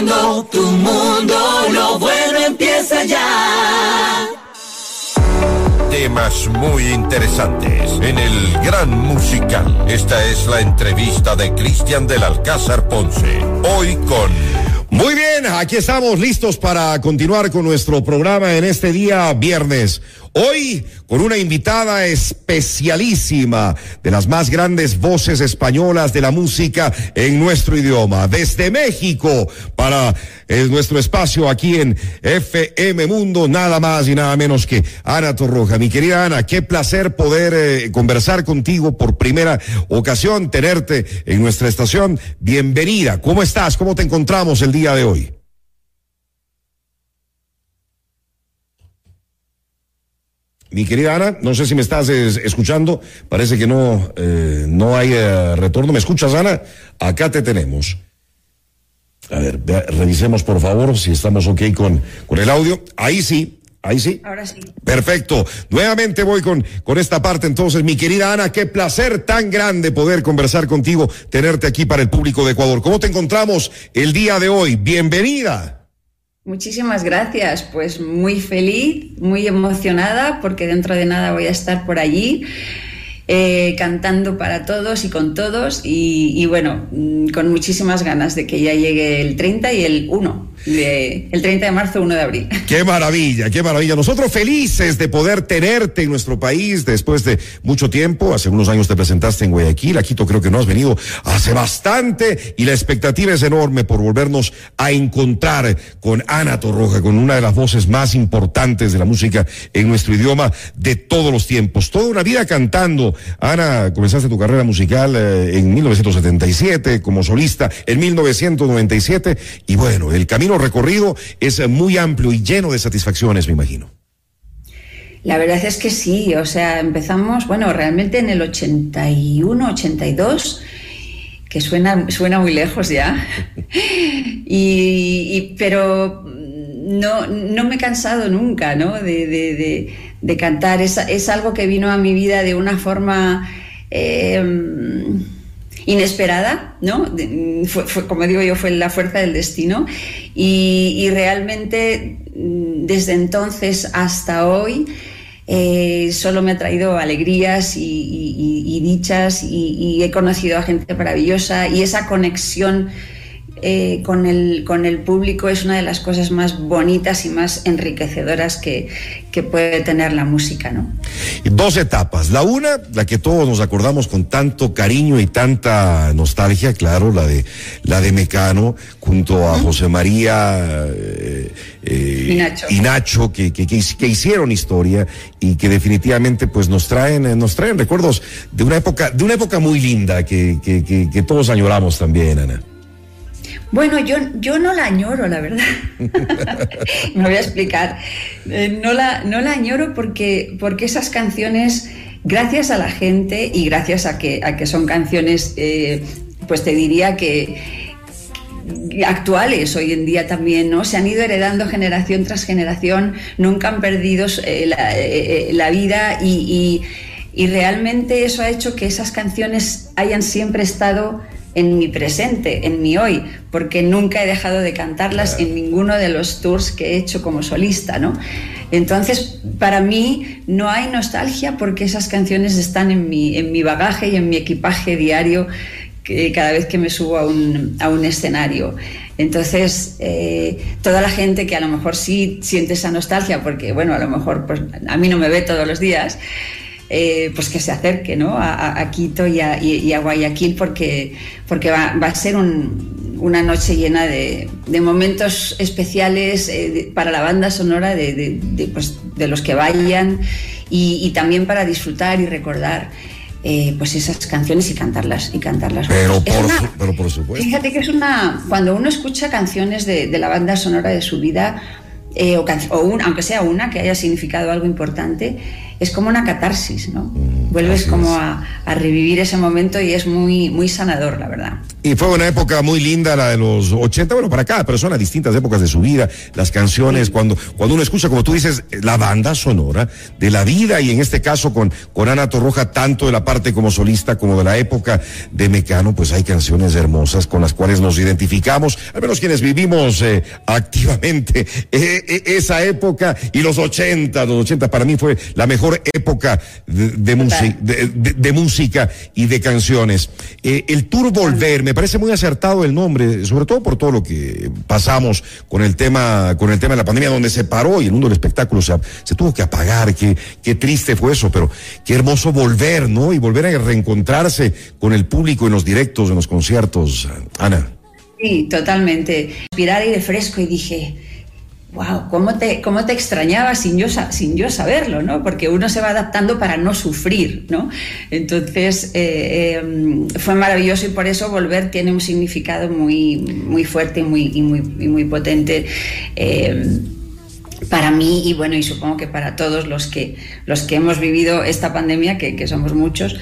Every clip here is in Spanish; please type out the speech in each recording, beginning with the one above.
Tu mundo, lo bueno empieza ya. Temas muy interesantes en el Gran Musical. Esta es la entrevista de Cristian del Alcázar Ponce. Hoy con muy bien, aquí estamos listos para continuar con nuestro programa en este día viernes. Hoy con una invitada especialísima de las más grandes voces españolas de la música en nuestro idioma. Desde México para eh, nuestro espacio aquí en FM Mundo, nada más y nada menos que Ana Torroja. Mi querida Ana, qué placer poder eh, conversar contigo por primera ocasión, tenerte en nuestra estación. Bienvenida. ¿Cómo estás? ¿Cómo te encontramos el día de hoy? Mi querida Ana, no sé si me estás escuchando, parece que no, eh, no hay eh, retorno. ¿Me escuchas, Ana? Acá te tenemos. A ver, revisemos por favor si estamos ok con, con el audio. Ahí sí, ahí sí. Ahora sí. Perfecto. Nuevamente voy con, con esta parte entonces. Mi querida Ana, qué placer tan grande poder conversar contigo, tenerte aquí para el público de Ecuador. ¿Cómo te encontramos el día de hoy? Bienvenida. Muchísimas gracias, pues muy feliz, muy emocionada porque dentro de nada voy a estar por allí eh, cantando para todos y con todos y, y, bueno, mm, con muchísimas ganas de que ya llegue el 30 y el 1 el 30 de marzo, 1 de abril. Qué maravilla, qué maravilla. Nosotros felices de poder tenerte en nuestro país después de mucho tiempo. Hace unos años te presentaste en Guayaquil, a Quito creo que no has venido hace bastante y la expectativa es enorme por volvernos a encontrar con Ana Torroja, con una de las voces más importantes de la música en nuestro idioma de todos los tiempos. Toda una vida cantando. Ana, comenzaste tu carrera musical eh, en 1977 como solista, en 1997 y bueno, el camino recorrido es muy amplio y lleno de satisfacciones, me imagino. La verdad es que sí, o sea, empezamos, bueno, realmente en el 81, 82, que suena, suena muy lejos ya, y, pero no, no me he cansado nunca, ¿no? De, de, cantar, es, es, algo que vino a mi vida de una forma... Eh, inesperada, ¿no? Fue, como digo yo, fue la fuerza del destino y, realmente mm, desde entonces hasta hoy eh, solo me ha traído alegrías y, dichas y, he conocido a gente maravillosa y esa conexión eh, con, el, con el público es una de las cosas más bonitas y más enriquecedoras que, que puede tener la música, ¿no? Dos etapas. La una, la que todos nos acordamos con tanto cariño y tanta nostalgia, claro, la de la de Mecano, junto a José María eh, eh, y Nacho, que, que, que, hicieron historia y que definitivamente pues nos traen, nos traen recuerdos de una época, de una época muy linda que, que, que todos añoramos también, Ana. Bueno, yo, yo no la añoro, la verdad. Me voy a explicar. Eh, no, la, no la añoro porque, porque esas canciones, gracias a la gente y gracias a que, a que son canciones, eh, pues te diría que actuales hoy en día también, ¿no? Se han ido heredando generación tras generación, nunca han perdido eh, la, vida y, y realmente eso ha hecho que esas canciones hayan siempre estado en mi presente, en mi hoy, porque nunca he dejado de cantarlas en ninguno de los tours que he hecho como solista, ¿no? Entonces, para mí no hay nostalgia porque esas canciones están en mi, en mi bagaje y en mi equipaje diario que cada vez que me subo a un, a un escenario. Entonces, eh, toda la gente que a lo mejor sí siente esa nostalgia, porque bueno, a lo mejor pues, a mí no me ve todos los días, eh, pues que se acerque ¿no? a, Quito y a, Guayaquil porque, porque va, a ser una noche llena de, momentos especiales eh, para la banda sonora de, pues, los que vayan y, también para disfrutar y recordar. Eh, pues esas canciones y cantarlas y cantarlas. Pero por, supuesto. Fíjate que es una cuando uno escucha canciones de, la banda sonora de su vida o, aunque sea una que haya significado algo importante, es como una catarsis, ¿no? Mm, Vuelves como a, a, revivir ese momento y es muy, muy sanador, la verdad. Y fue una época muy linda la de los 80, bueno, para cada persona, distintas épocas de su vida, las canciones, cuando, cuando uno escucha, como tú dices, la banda sonora de la vida y en este caso con, con Ana Torroja, tanto de la parte como solista como de la época de Mecano, pues hay canciones hermosas con las cuales nos identificamos, al menos quienes vivimos eh, activamente eh, eh, esa época y los 80, los 80 para mí fue la mejor época de, de, de, de música y de canciones. el Tour Volver, me parece muy acertado el nombre, sobre todo por todo lo que pasamos con el tema, con el tema de la pandemia, donde se paró y el mundo del espectáculo se, se tuvo que apagar, qué, qué triste fue eso, pero qué hermoso volver, ¿no? Y volver a reencontrarse con el público en los directos, en los conciertos, Ana. Sí, totalmente. Inspirar aire fresco y dije, wow, ¿cómo te, cómo te extrañaba sin yo, sin yo saberlo, ¿no? Porque uno se va adaptando para no sufrir, ¿no? Entonces, eh, eh, fue maravilloso y por eso volver tiene un significado muy, muy fuerte y muy, muy, muy potente. Eh, para mí y bueno, y supongo que para todos los que, los que hemos vivido esta pandemia, que somos muchos,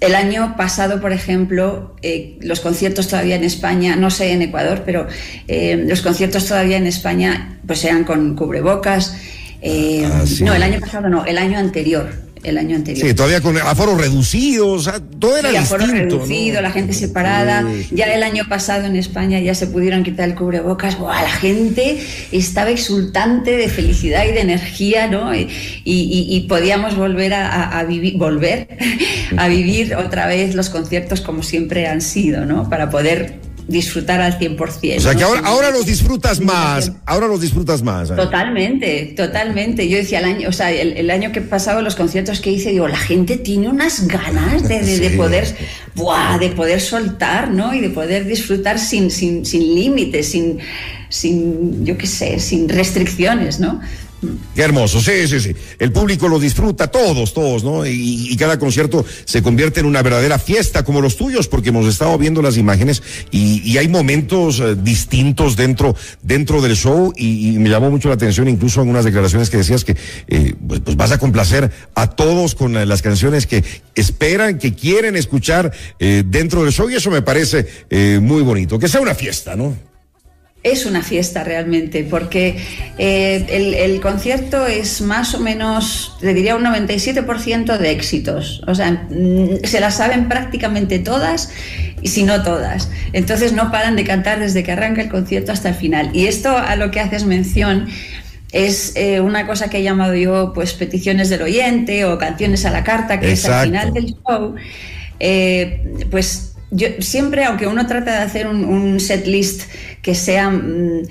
el año pasado, por ejemplo, eh, los conciertos todavía en España, no sé en Ecuador, pero eh, los conciertos todavía en España pues eran con cubrebocas. Eh, ah, sí. No, el año pasado no, el año anterior el año anterior. Sí, todavía con aforos reducidos, o sea, todo era sí, aforo distinto. reducido, ¿no? la gente separada. Sí, ya el año pasado en España ya se pudieron quitar el cubrebocas. ¡Buah! La gente estaba exultante de felicidad y de energía, ¿no? Y, y, y podíamos volver a, a, a, vivir, volver a vivir otra vez los conciertos como siempre han sido, ¿no? Para poder disfrutar al 100%. O sea que ahora, ahora los disfrutas más, ahora los disfrutas más. ¿eh? Totalmente, totalmente. Yo decía el año, o sea, el, el, año que pasado los conciertos que hice, digo, la gente tiene unas ganas de, de, sí. de poder, ¡buah! de poder soltar, ¿no? Y de poder disfrutar sin, sin, sin límites, sin, sin, yo qué sé, sin restricciones, ¿no? Qué hermoso, sí, sí, sí. El público lo disfruta, todos, todos, ¿no? Y, cada concierto se convierte en una verdadera fiesta, como los tuyos, porque hemos estado viendo las imágenes y, hay momentos eh, distintos dentro, dentro del show y, me llamó mucho la atención, incluso en unas declaraciones que decías que eh, pues, pues, vas a complacer a todos con eh, las canciones que esperan, que quieren escuchar dentro del show y eso me parece muy bonito. Que sea una fiesta, ¿no? Es una fiesta realmente, porque eh, el, el, concierto es más o menos, le diría un 97% de éxitos. O sea, mm, se las saben prácticamente todas, y si no todas. Entonces no paran de cantar desde que arranca el concierto hasta el final. Y esto a lo que haces mención es eh, una cosa que he llamado yo pues peticiones del oyente o canciones a la carta, que Exacto. es al final del show. Eh, pues yo siempre, aunque uno trata de hacer un, un set list que sea mm,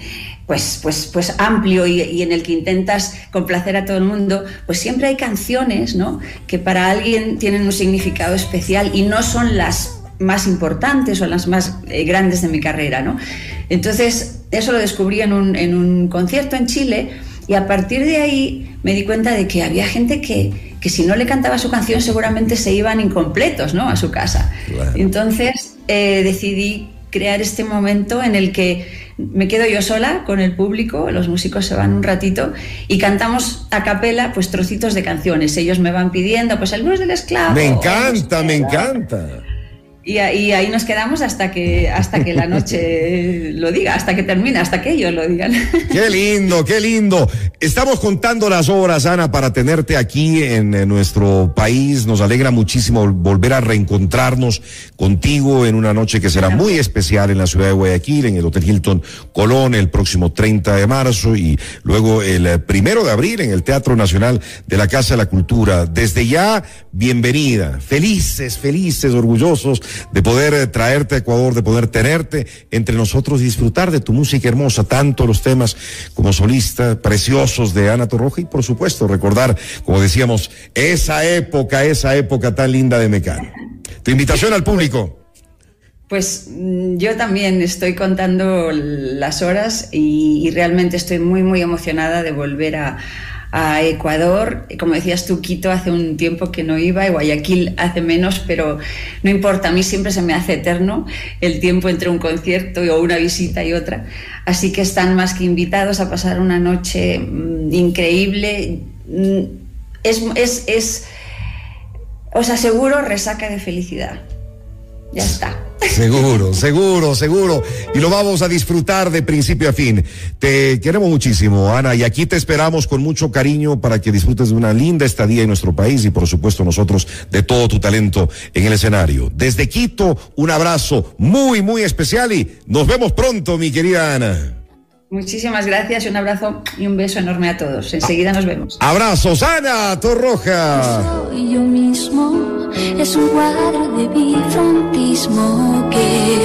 pues, pues, pues amplio y, en el que intentas complacer a todo el mundo, pues siempre hay canciones, ¿no? Que para alguien tienen un significado especial y no son las más importantes o las más eh, grandes de mi carrera, ¿no? Entonces, eso lo descubrí en un, en un concierto en Chile y a partir de ahí me di cuenta de que había gente que, que si no le cantaba su canción seguramente se iban incompletos, ¿no? A su casa. Claro. Entonces, eh, decidí crear este momento en el que me quedo yo sola con el público, los músicos se van un ratito y cantamos a capela pues trocitos de canciones. Ellos me van pidiendo pues el blues del esclavo. Me encanta, me encanta. Y, y, ahí nos quedamos hasta que, hasta que la noche lo diga, hasta que termine, hasta que ellos lo digan. Qué lindo, qué lindo. Estamos contando las horas, Ana, para tenerte aquí en, en nuestro país. Nos alegra muchísimo volver a reencontrarnos contigo en una noche que será muy especial en la ciudad de Guayaquil, en el Hotel Hilton Colón, el próximo 30 de marzo y luego el eh, primero de abril en el Teatro Nacional de la Casa de la Cultura. Desde ya, bienvenida. Felices, felices, orgullosos de poder traerte a Ecuador, de poder tenerte entre nosotros y disfrutar de tu música hermosa, tanto los temas como solista, preciosos de Ana Torroja y por supuesto recordar, como decíamos, esa época, esa época tan linda de Mecano. Tu invitación al público. Pues mm, yo también estoy contando las horas y realmente estoy muy, muy emocionada de volver a, a Ecuador. Como decías tú, Quito hace un tiempo que no iba y Guayaquil hace menos, pero no importa, a mí siempre se me hace eterno el tiempo entre un concierto o una visita y otra. Así que están más que invitados a pasar una noche mmm, increíble. Mmm, es, es, es, os aseguro, resaca de felicidad. Ya está. Seguro, seguro, seguro. Y lo vamos a disfrutar de principio a fin. Te queremos muchísimo, Ana, y aquí te esperamos con mucho cariño para que disfrutes de una linda estadía en nuestro país y por supuesto nosotros de todo tu talento en el escenario. Desde Quito, un abrazo muy, muy especial y nos vemos pronto, mi querida Ana. Muchísimas gracias, un abrazo y un beso enorme a todos. Enseguida nos vemos. Abrazos, Ana Torroja. Soy yo mismo, es un cuadro de bifrontismo que